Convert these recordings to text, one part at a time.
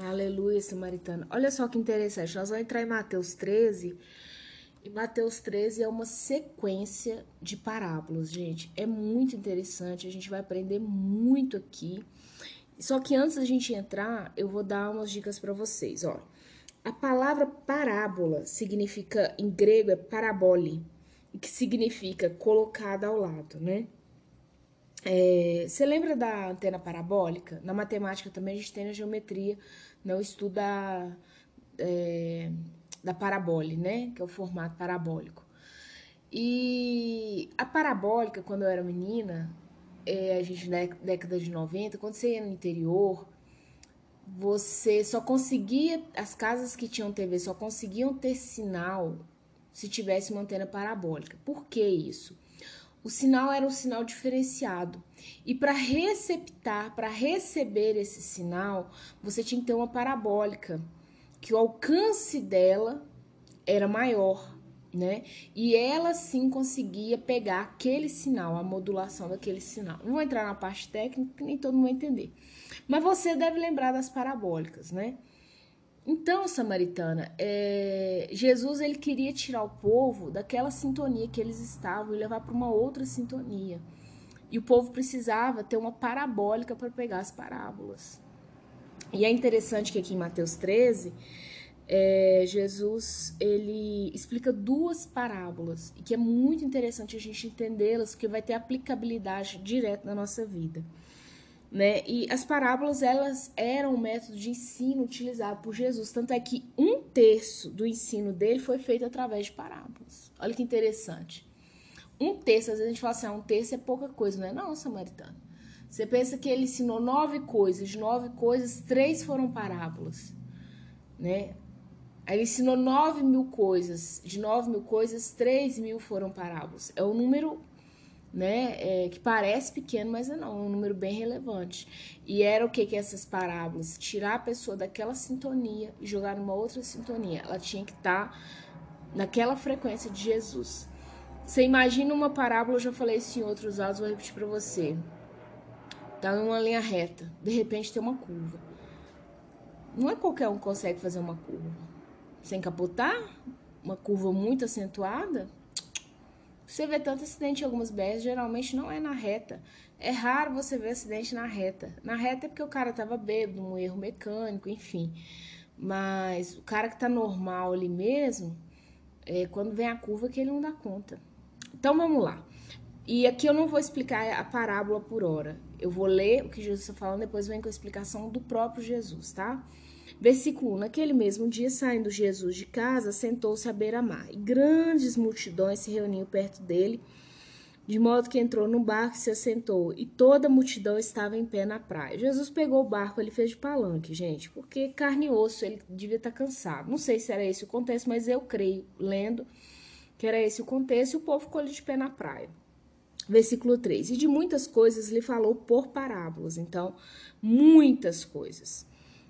Aleluia, Samaritana. Olha só que interessante. Nós vamos entrar em Mateus 13. E Mateus 13 é uma sequência de parábolas, gente. É muito interessante. A gente vai aprender muito aqui. Só que antes da gente entrar, eu vou dar umas dicas para vocês. Ó, a palavra parábola significa, em grego, é parabole, que significa colocada ao lado, né? É, você lembra da antena parabólica? Na matemática também a gente tem na geometria, não estuda é, da parabole, né? Que é o formato parabólico. E a parabólica, quando eu era menina, é, a gente na década de 90, quando você ia no interior, você só conseguia, as casas que tinham TV só conseguiam ter sinal se tivesse uma antena parabólica. Por que isso? O sinal era um sinal diferenciado. E para receptar, para receber esse sinal, você tinha que ter uma parabólica, que o alcance dela era maior, né? E ela sim conseguia pegar aquele sinal, a modulação daquele sinal. Não vou entrar na parte técnica, nem todo mundo vai entender. Mas você deve lembrar das parabólicas, né? Então, Samaritana, é, Jesus ele queria tirar o povo daquela sintonia que eles estavam e levar para uma outra sintonia. E o povo precisava ter uma parabólica para pegar as parábolas. E é interessante que aqui em Mateus 13, é, Jesus ele explica duas parábolas e que é muito interessante a gente entendê-las, porque vai ter aplicabilidade direta na nossa vida né? E as parábolas elas eram um método de ensino utilizado por Jesus, tanto é que um terço do ensino dele foi feito através de parábolas. Olha que interessante. Um terço, às vezes a gente fala assim, ah, um terço é pouca coisa, não é não, samaritano. Você pensa que ele ensinou nove coisas, de nove coisas, três foram parábolas, né? Ele ensinou nove mil coisas, de nove mil coisas, três mil foram parábolas. É o número né? É, que parece pequeno, mas não, é um número bem relevante. E era o que que essas parábolas? Tirar a pessoa daquela sintonia e jogar numa outra sintonia. Ela tinha que estar tá naquela frequência de Jesus. Você imagina uma parábola, eu já falei isso em outros áudios, vou repetir para você. Tá numa linha reta, de repente tem uma curva. Não é qualquer um que consegue fazer uma curva. Sem capotar, uma curva muito acentuada, você vê tanto acidente em algumas BRs, geralmente não é na reta. É raro você ver acidente na reta. Na reta é porque o cara tava bêbado, um erro mecânico, enfim. Mas o cara que tá normal ali mesmo, é quando vem a curva que ele não dá conta. Então vamos lá. E aqui eu não vou explicar a parábola por hora. Eu vou ler o que Jesus está falando, depois vem com a explicação do próprio Jesus, tá? Versículo 1: Naquele mesmo dia, saindo Jesus de casa, sentou-se à beira-mar, e grandes multidões se reuniam perto dele, de modo que entrou no barco e se assentou, e toda a multidão estava em pé na praia. Jesus pegou o barco, ele fez de palanque, gente, porque carne e osso, ele devia estar cansado. Não sei se era esse o contexto, mas eu creio, lendo, que era esse o contexto, e o povo ficou ali de pé na praia. Versículo 3: E de muitas coisas lhe falou por parábolas, então, muitas coisas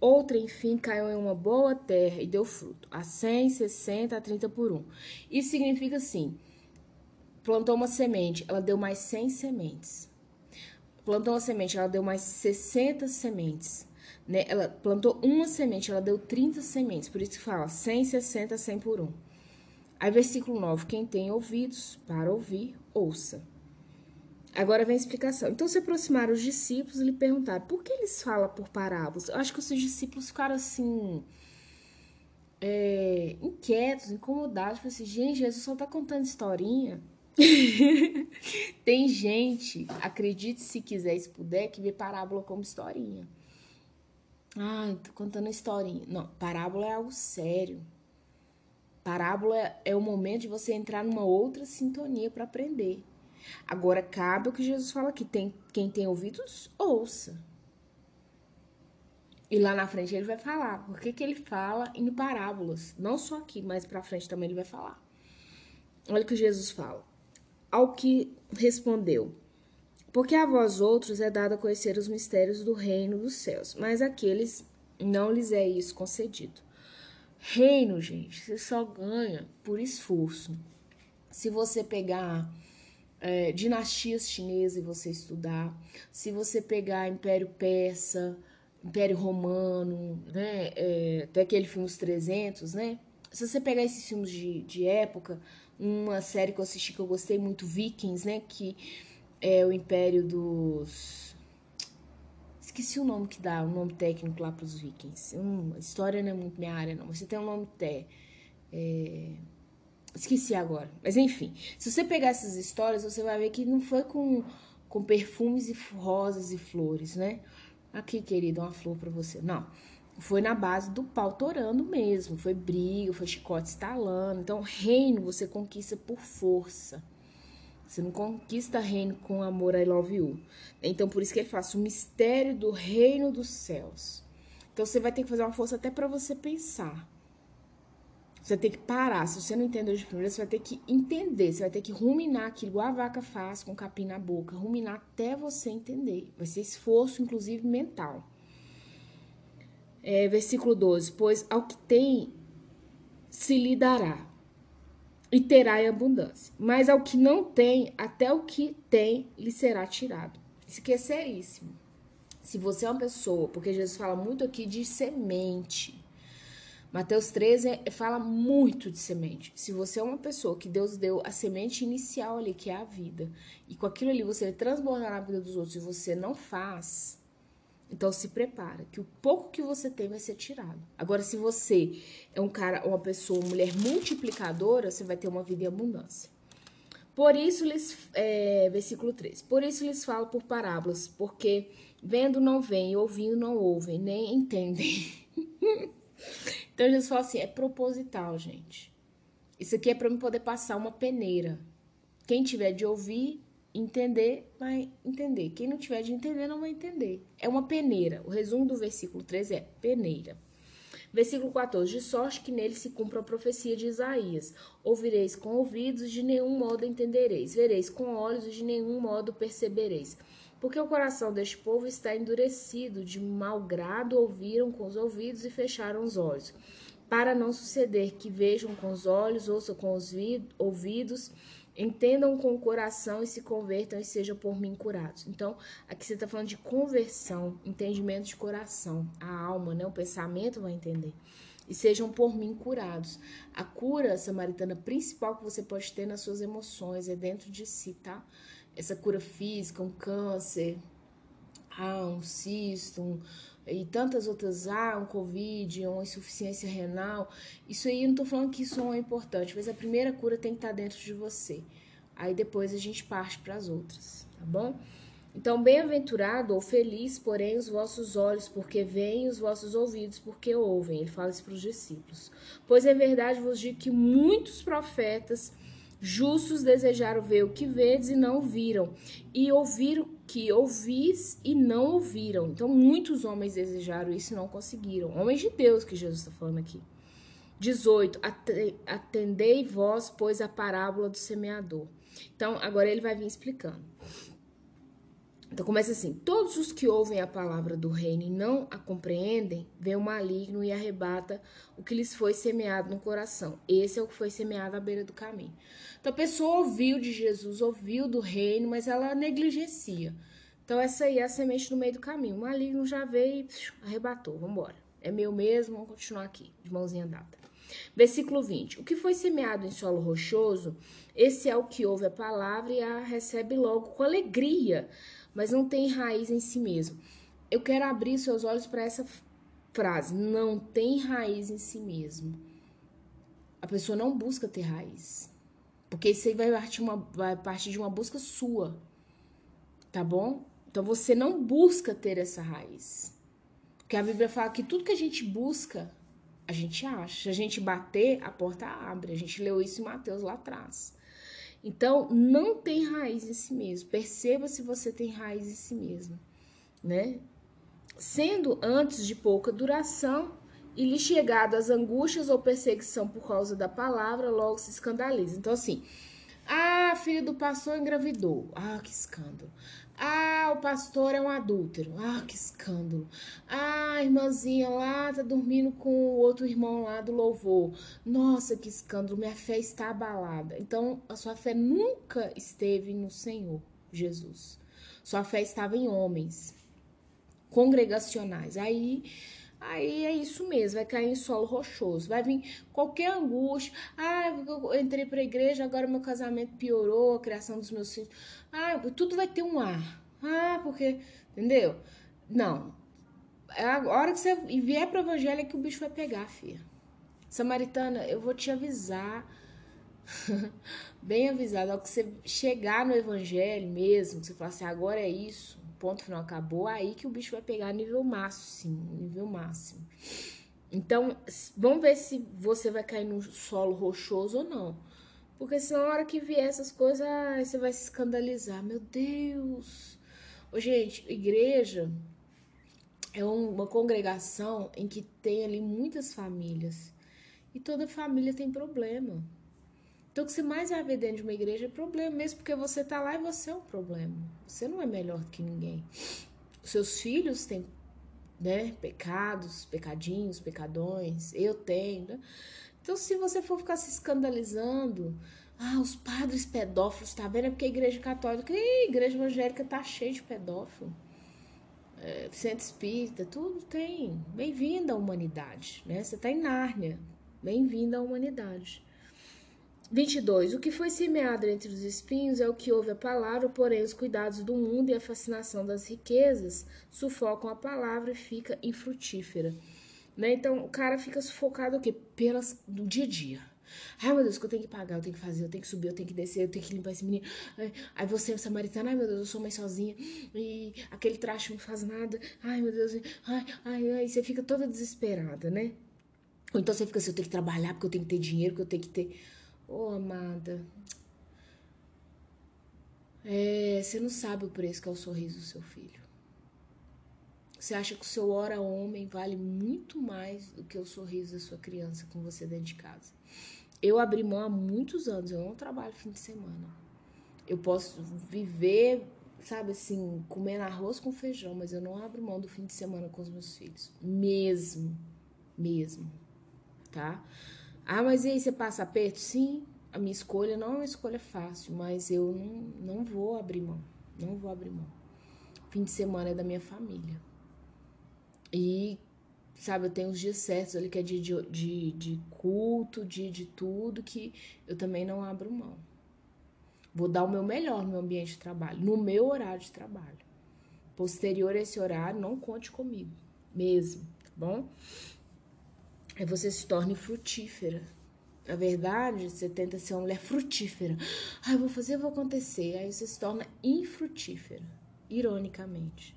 Outra, enfim, caiu em uma boa terra e deu fruto, a 100, 60, a 30 por um. Isso significa assim: plantou uma semente, ela deu mais 100 sementes. Plantou uma semente, ela deu mais 60 sementes. Né? Ela plantou uma semente, ela deu 30 sementes. Por isso que fala 100, 60, 100 por um. Aí, versículo 9: Quem tem ouvidos para ouvir, ouça. Agora vem a explicação. Então se aproximaram os discípulos e lhe perguntaram por que eles falam por parábolas. Eu acho que os discípulos ficaram assim. É, inquietos, incomodados. Falaram assim, gente, Jesus só tá contando historinha. Tem gente, acredite se quiser, se puder, que vê parábola como historinha. Ah, tô contando historinha. Não, parábola é algo sério. Parábola é o momento de você entrar numa outra sintonia para aprender. Agora, cabe o que Jesus fala aqui: tem, quem tem ouvidos, ouça. E lá na frente ele vai falar. Por que, ele fala em parábolas? Não só aqui, mas pra frente também ele vai falar. Olha o que Jesus fala. Ao que respondeu: Porque a vós outros é dado a conhecer os mistérios do reino dos céus, mas aqueles não lhes é isso concedido. Reino, gente, você só ganha por esforço. Se você pegar é, dinastias chinesas e você estudar, se você pegar Império Persa, Império Romano, né, é, até aquele filme Os 300, né? Se você pegar esses filmes de, de época, uma série que eu assisti que eu gostei muito, Vikings, né, que é o Império dos... Esqueci o nome que dá, o nome técnico lá para os vikings. Hum, história não é muito minha área, não. Você tem um nome até... É... Esqueci agora. Mas enfim, se você pegar essas histórias, você vai ver que não foi com, com perfumes e rosas e flores, né? Aqui, querido, uma flor para você. Não. Foi na base do pau torando mesmo. Foi briga, foi chicote estalando. Então, reino você conquista por força. Você não conquista reino com amor I love you. Então, por isso que ele fala o mistério do reino dos céus. Então, você vai ter que fazer uma força até para você pensar. Você vai ter que parar. Se você não entendeu de primeira, você vai ter que entender. Você vai ter que ruminar aquilo, igual a vaca faz com o capim na boca. Ruminar até você entender. Vai ser esforço, inclusive, mental. É, versículo 12. Pois ao que tem se lhe dará, e terá em abundância. Mas ao que não tem, até o que tem lhe será tirado. Isso aqui é seríssimo. Se você é uma pessoa, porque Jesus fala muito aqui de semente. Mateus 13 fala muito de semente. Se você é uma pessoa que Deus deu a semente inicial ali, que é a vida, e com aquilo ali você transbordar na vida dos outros e você não faz, então se prepara, que o pouco que você tem vai ser tirado. Agora, se você é um cara, uma pessoa, uma mulher multiplicadora, você vai ter uma vida em abundância. Por isso lhes, é, versículo 3, por isso lhes falo por parábolas, porque vendo não veem, ouvindo não ouvem, nem entendem. Então Jesus fala assim: é proposital, gente. Isso aqui é para eu poder passar uma peneira. Quem tiver de ouvir, entender, vai entender. Quem não tiver de entender, não vai entender. É uma peneira. O resumo do versículo 13 é peneira. Versículo 14: De sorte que nele se cumpra a profecia de Isaías: Ouvireis com ouvidos, de nenhum modo entendereis. Vereis com olhos, de nenhum modo percebereis. Porque o coração deste povo está endurecido, de mau grado ouviram com os ouvidos e fecharam os olhos. Para não suceder que vejam com os olhos, ouçam com os ouvidos, entendam com o coração e se convertam e sejam por mim curados. Então, aqui você está falando de conversão, entendimento de coração. A alma, né? O pensamento vai entender. E sejam por mim curados. A cura samaritana principal que você pode ter nas suas emoções é dentro de si, tá? Essa cura física, um câncer, ah, um cisto, um, e tantas outras, ah, um Covid, uma insuficiência renal. Isso aí, eu não tô falando que isso não é importante, mas a primeira cura tem que estar dentro de você. Aí depois a gente parte para as outras, tá bom? Então, bem-aventurado ou feliz, porém, os vossos olhos, porque veem, os vossos ouvidos, porque ouvem. Ele fala isso para os discípulos. Pois é verdade, vos digo que muitos profetas Justos desejaram ver o que vedes e não viram, e ouvir o que ouvis e não ouviram. Então, muitos homens desejaram isso e não conseguiram. Homens de Deus que Jesus está falando aqui. 18. Atendei vós, pois, a parábola do semeador. Então, agora ele vai vir explicando. Então começa assim: todos os que ouvem a palavra do reino e não a compreendem, vem o maligno e arrebata o que lhes foi semeado no coração. Esse é o que foi semeado à beira do caminho. Então a pessoa ouviu de Jesus, ouviu do reino, mas ela negligencia. Então essa aí é a semente no meio do caminho. O maligno já veio e arrebatou. Vamos embora. É meu mesmo, vamos continuar aqui, de mãozinha dada. Versículo 20. O que foi semeado em solo rochoso, esse é o que ouve a palavra e a recebe logo com alegria mas não tem raiz em si mesmo. Eu quero abrir seus olhos para essa frase: não tem raiz em si mesmo. A pessoa não busca ter raiz. Porque isso aí vai partir, uma, vai partir de uma busca sua. Tá bom? Então você não busca ter essa raiz. Porque a Bíblia fala que tudo que a gente busca, a gente acha. Se a gente bater, a porta abre. A gente leu isso em Mateus lá atrás. Então, não tem raiz em si mesmo. Perceba se você tem raiz em si mesmo, né? sendo antes de pouca duração, e lhe chegado as angústias ou perseguição por causa da palavra, logo se escandaliza. Então, assim, ah, filho do pastor engravidou. Ah, que escândalo. Ah, o pastor é um adúltero. Ah, que escândalo. Ah, a irmãzinha lá tá dormindo com o outro irmão lá do louvor. Nossa, que escândalo. Minha fé está abalada. Então, a sua fé nunca esteve no Senhor Jesus. Sua fé estava em homens congregacionais. Aí Aí é isso mesmo, vai cair em solo rochoso, vai vir qualquer angústia. Ah, eu entrei para a igreja, agora meu casamento piorou, a criação dos meus filhos. Ah, tudo vai ter um ar. Ah, porque, entendeu? Não. É a hora que você vier para o evangelho é que o bicho vai pegar, filha. Samaritana, eu vou te avisar, bem avisado, ao que você chegar no evangelho mesmo, você falar assim, agora é isso, ponto final acabou, aí que o bicho vai pegar nível máximo, nível máximo. Então, vamos ver se você vai cair no solo rochoso ou não. Porque senão, na hora que vier essas coisas, você vai se escandalizar. Meu Deus! Ô, gente, igreja é uma congregação em que tem ali muitas famílias. E toda família tem problema. Então, o que você mais vai ver dentro de uma igreja é problema, mesmo porque você tá lá e você é um problema. Você não é melhor do que ninguém. Os seus filhos têm né, pecados, pecadinhos, pecadões, eu tenho. Né? Então, se você for ficar se escandalizando, ah, os padres pedófilos, tá vendo? É porque a igreja católica e igreja evangélica tá cheia de pedófilo. É, centro espírita, tudo tem. Bem-vinda à humanidade, né? Você tá em Nárnia. Bem-vinda à humanidade. 22. O que foi semeado entre os espinhos é o que ouve a palavra, porém os cuidados do mundo e a fascinação das riquezas sufocam a palavra e fica infrutífera. Né? Então o cara fica sufocado o quê? Pelas, do dia a dia. Ai, meu Deus, que eu tenho que pagar, eu tenho que fazer, eu tenho que subir, eu tenho que descer, eu tenho que limpar esse menino. Aí você é samaritana, ai meu Deus, eu sou mãe sozinha. E aquele traste não faz nada. Ai, meu Deus, ai, ai, ai. Você fica toda desesperada, né? Ou então você fica assim, eu tenho que trabalhar porque eu tenho que ter dinheiro, porque eu tenho que ter. Oh, amada. É, você não sabe o preço que é o sorriso do seu filho. Você acha que o seu hora homem vale muito mais do que o sorriso da sua criança com você dentro de casa. Eu abri mão há muitos anos, eu não trabalho fim de semana. Eu posso viver, sabe assim, comendo arroz com feijão, mas eu não abro mão do fim de semana com os meus filhos. Mesmo. Mesmo. Tá? Ah, mas e aí você passa aperto? Sim, a minha escolha não é uma escolha fácil, mas eu não, não vou abrir mão. Não vou abrir mão. Fim de semana é da minha família. E, sabe, eu tenho os dias certos ali que é dia de, de, de culto, dia de tudo, que eu também não abro mão. Vou dar o meu melhor no meu ambiente de trabalho, no meu horário de trabalho. Posterior a esse horário, não conte comigo, mesmo, tá bom? Aí você se torne frutífera. Na verdade, você tenta ser uma mulher frutífera. Ah, eu vou fazer, vou acontecer. Aí você se torna infrutífera, ironicamente.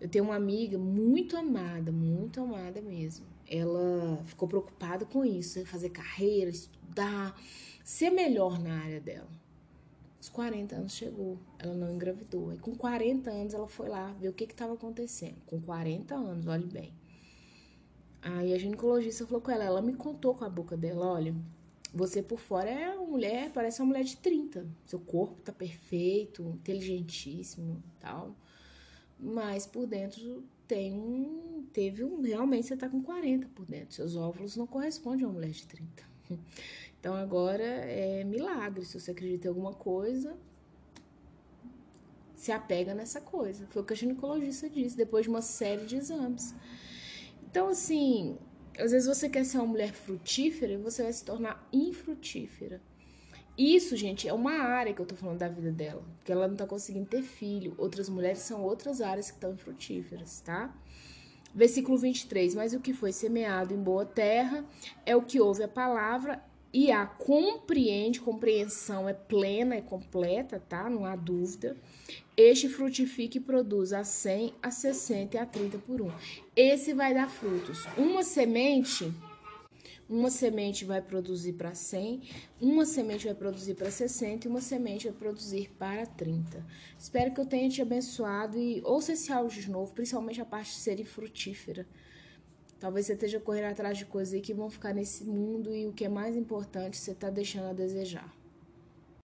Eu tenho uma amiga muito amada, muito amada mesmo. Ela ficou preocupada com isso, fazer carreira, estudar, ser melhor na área dela. Os 40 anos chegou, ela não engravidou. Aí com 40 anos ela foi lá ver o que estava acontecendo. Com 40 anos, olhe bem. Aí a ginecologista falou com ela, ela me contou com a boca dela, olha, você por fora é uma mulher, parece uma mulher de 30. Seu corpo tá perfeito, inteligentíssimo, tal. Mas por dentro tem um, teve um, realmente você tá com 40 por dentro. Seus óvulos não correspondem a uma mulher de 30. Então agora é milagre, se você acredita em alguma coisa, se apega nessa coisa. Foi o que a ginecologista disse depois de uma série de exames. Então, assim, às vezes você quer ser uma mulher frutífera e você vai se tornar infrutífera. Isso, gente, é uma área que eu tô falando da vida dela, porque ela não tá conseguindo ter filho. Outras mulheres são outras áreas que estão infrutíferas, tá? Versículo 23. Mas o que foi semeado em boa terra é o que ouve a palavra e a compreende, compreensão é plena, é completa, tá? Não há dúvida. Este frutifica e produz a 100, a 60 e a 30 por um. Esse vai dar frutos. Uma semente, Uma semente vai produzir para 100, uma semente vai produzir para 60 e uma semente vai produzir para 30. Espero que eu tenha te abençoado e ouça esse áudio de novo, principalmente a parte de ser frutífera. Talvez você esteja correndo atrás de coisas que vão ficar nesse mundo e o que é mais importante, você está deixando a desejar.